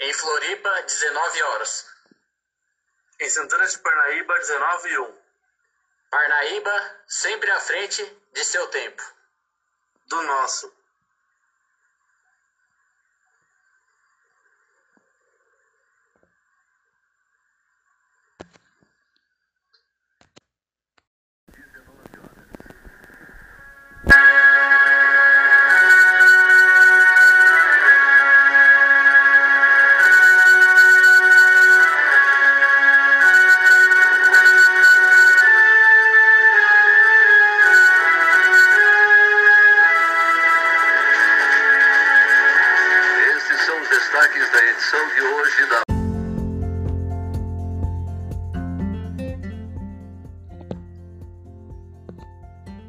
Em Floripa, 19 horas. Em Santana de Parnaíba, 19 e 1. Parnaíba, sempre à frente de seu tempo. Do nosso. Destaques da edição de hoje da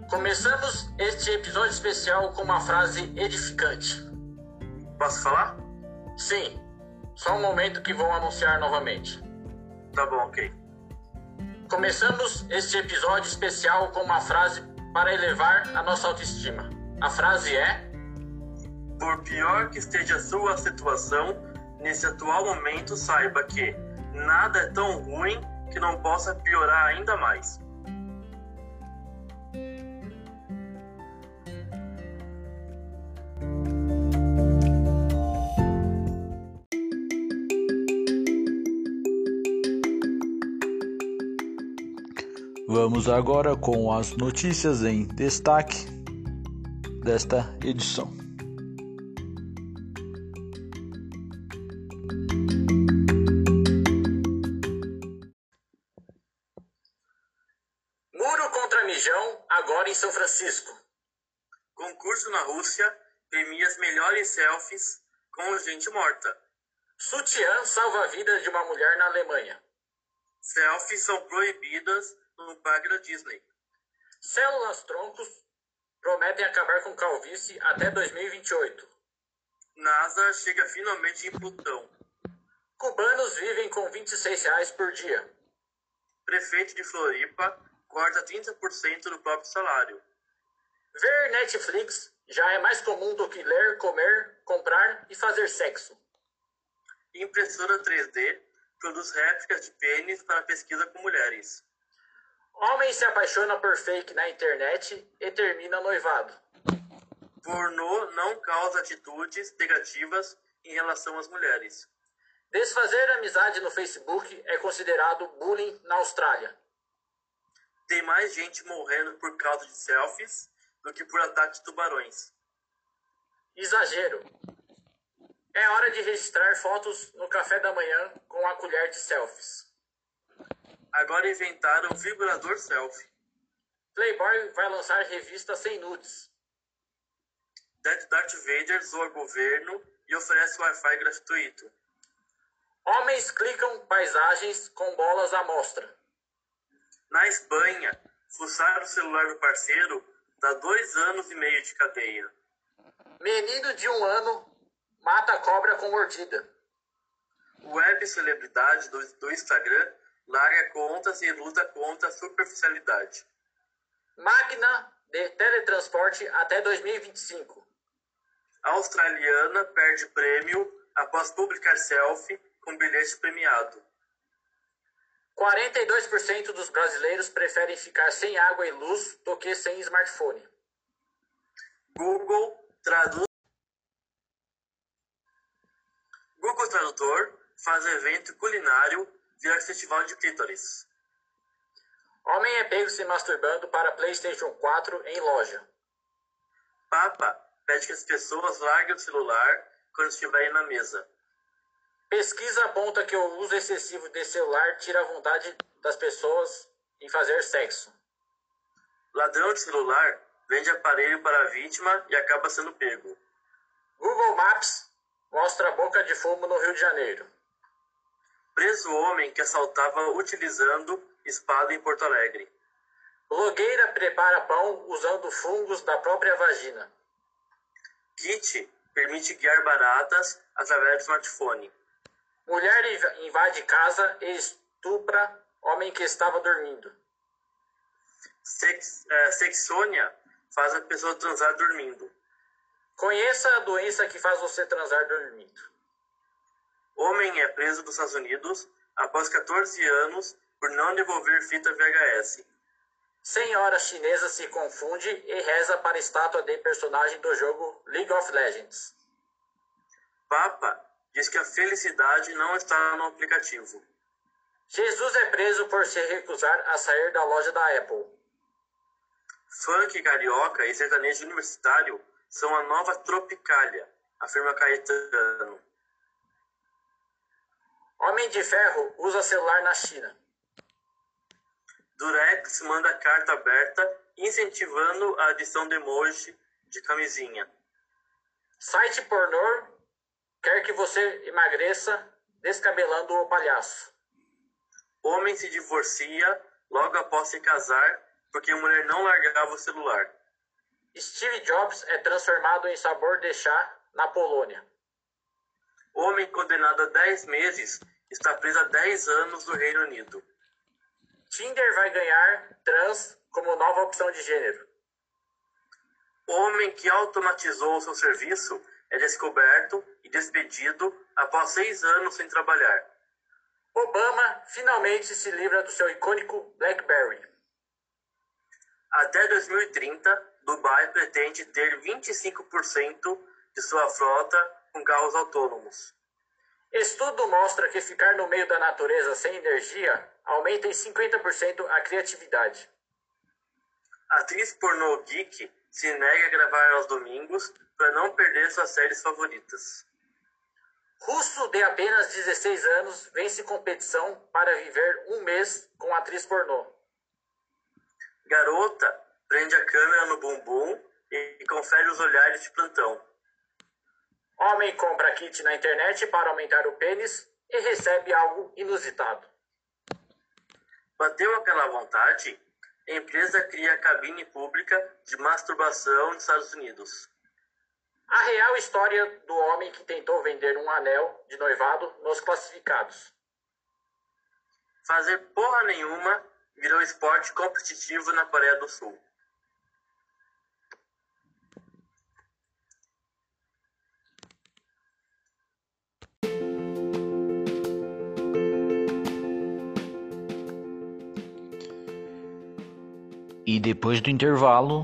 Começamos este episódio especial com uma frase edificante. Posso falar? Sim, só um momento que vou anunciar novamente. Tá bom, ok. Começamos este episódio especial com uma frase para elevar a nossa autoestima. A frase é: Por pior que esteja a sua situação, nesse atual momento saiba que nada é tão ruim que não possa piorar ainda mais. Vamos agora com as notícias em destaque desta edição. Agora em São Francisco. Concurso na Rússia premia as melhores selfies com gente morta. Sutiã salva a vida de uma mulher na Alemanha. Selfies são proibidas no parque da Disney. Células troncos prometem acabar com calvície até 2028. NASA chega finalmente em Plutão. Cubanos vivem com 26 reais por dia. Prefeito de Floripa corta 30% do próprio salário. Ver Netflix já é mais comum do que ler, comer, comprar e fazer sexo. Impressora 3D produz réplicas de pênis para pesquisa com mulheres. Homem se apaixona por fake na internet e termina noivado. Pornô não causa atitudes negativas em relação às mulheres. Desfazer amizade no Facebook é considerado bullying na Austrália. Tem mais gente morrendo por causa de selfies do que por ataque de tubarões. Exagero. É hora de registrar fotos no café da manhã com a colher de selfies. Agora inventaram o vibrador selfie. Playboy vai lançar revista sem nudes. Darth Vader zoa governo e oferece Wi-Fi gratuito. Homens clicam paisagens com bolas à mostra. Na Espanha, fuçar o celular do parceiro dá dois anos e meio de cadeia. Menino de um ano mata cobra com mordida. Web celebridade do, do Instagram larga contas e luta contra a superficialidade. Máquina de teletransporte até 2025. A australiana perde prêmio após publicar selfie com bilhete premiado. 42% dos brasileiros preferem ficar sem água e luz do que sem smartphone. Google traduz. Google Tradutor faz evento culinário via festival de clítoris. Homem é pego se masturbando para PlayStation 4 em loja. Papa pede que as pessoas larguem o celular quando estiverem na mesa. Pesquisa aponta que o uso excessivo de celular tira a vontade das pessoas em fazer sexo. Ladrão de celular vende aparelho para a vítima e acaba sendo pego. Google Maps mostra a boca de fumo no Rio de Janeiro. Preso homem que assaltava utilizando espada em Porto Alegre. Blogueira prepara pão usando fungos da própria vagina. Kit permite guiar baratas através do smartphone. Mulher inv- invade casa e estupra homem que estava dormindo. Sex, é, sexônia faz a pessoa transar dormindo. Conheça a doença que faz você transar dormindo. Homem é preso nos Estados Unidos após 14 anos por não devolver fita VHS. Senhora chinesa se confunde e reza para a estátua de personagem do jogo League of Legends. Papa diz que a felicidade não está no aplicativo. Jesus é preso por se recusar a sair da loja da Apple. Funk carioca e sertanejo universitário são a nova tropicália, afirma Caetano. Homem de Ferro usa celular na China. Durex manda carta aberta incentivando a adição de emoji de camisinha. Site pornô quer que você emagreça descabelando o palhaço. Homem se divorcia logo após se casar porque a mulher não largava o celular. Steve Jobs é transformado em sabor de chá na Polônia. Homem condenado a 10 meses está preso há 10 anos no Reino Unido. Tinder vai ganhar trans como nova opção de gênero. Homem que automatizou seu serviço é descoberto e despedido após seis anos sem trabalhar. Obama finalmente se livra do seu icônico BlackBerry. Até 2030, Dubai pretende ter 25% de sua frota com carros autônomos. Estudo mostra que ficar no meio da natureza sem energia aumenta em 50% a criatividade. Atriz pornô geek se nega a gravar aos domingos para não perder suas séries favoritas. Russo de apenas 16 anos vence competição para viver um mês com atriz pornô. Garota prende a câmera no bumbum e confere os olhares de plantão. Homem compra kit na internet para aumentar o pênis e recebe algo inusitado. Bateu aquela vontade? A empresa cria cabine pública de masturbação nos Estados Unidos. A real história do homem que tentou vender um anel de noivado nos classificados. Fazer porra nenhuma virou esporte competitivo na Coreia do Sul. E depois do intervalo,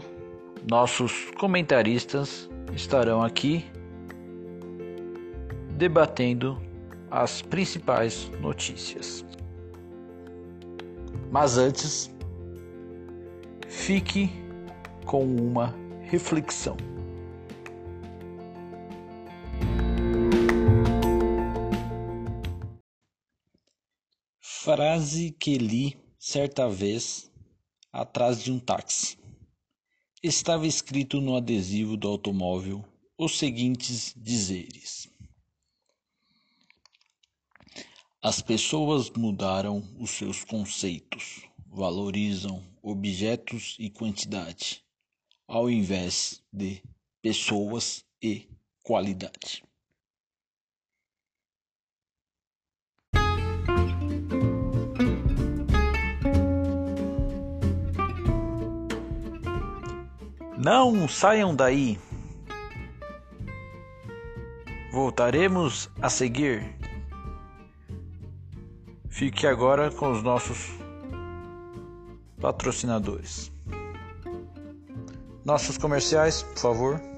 nossos comentaristas estarão aqui debatendo as principais notícias. Mas antes, fique com uma reflexão. Frase que li certa vez atrás de um táxi. Estava escrito no adesivo do automóvel os seguintes dizeres: As pessoas mudaram os seus conceitos, valorizam objetos e quantidade, ao invés de pessoas e qualidade. Não saiam daí. Voltaremos a seguir. Fique agora com os nossos patrocinadores. Nossos comerciais, por favor.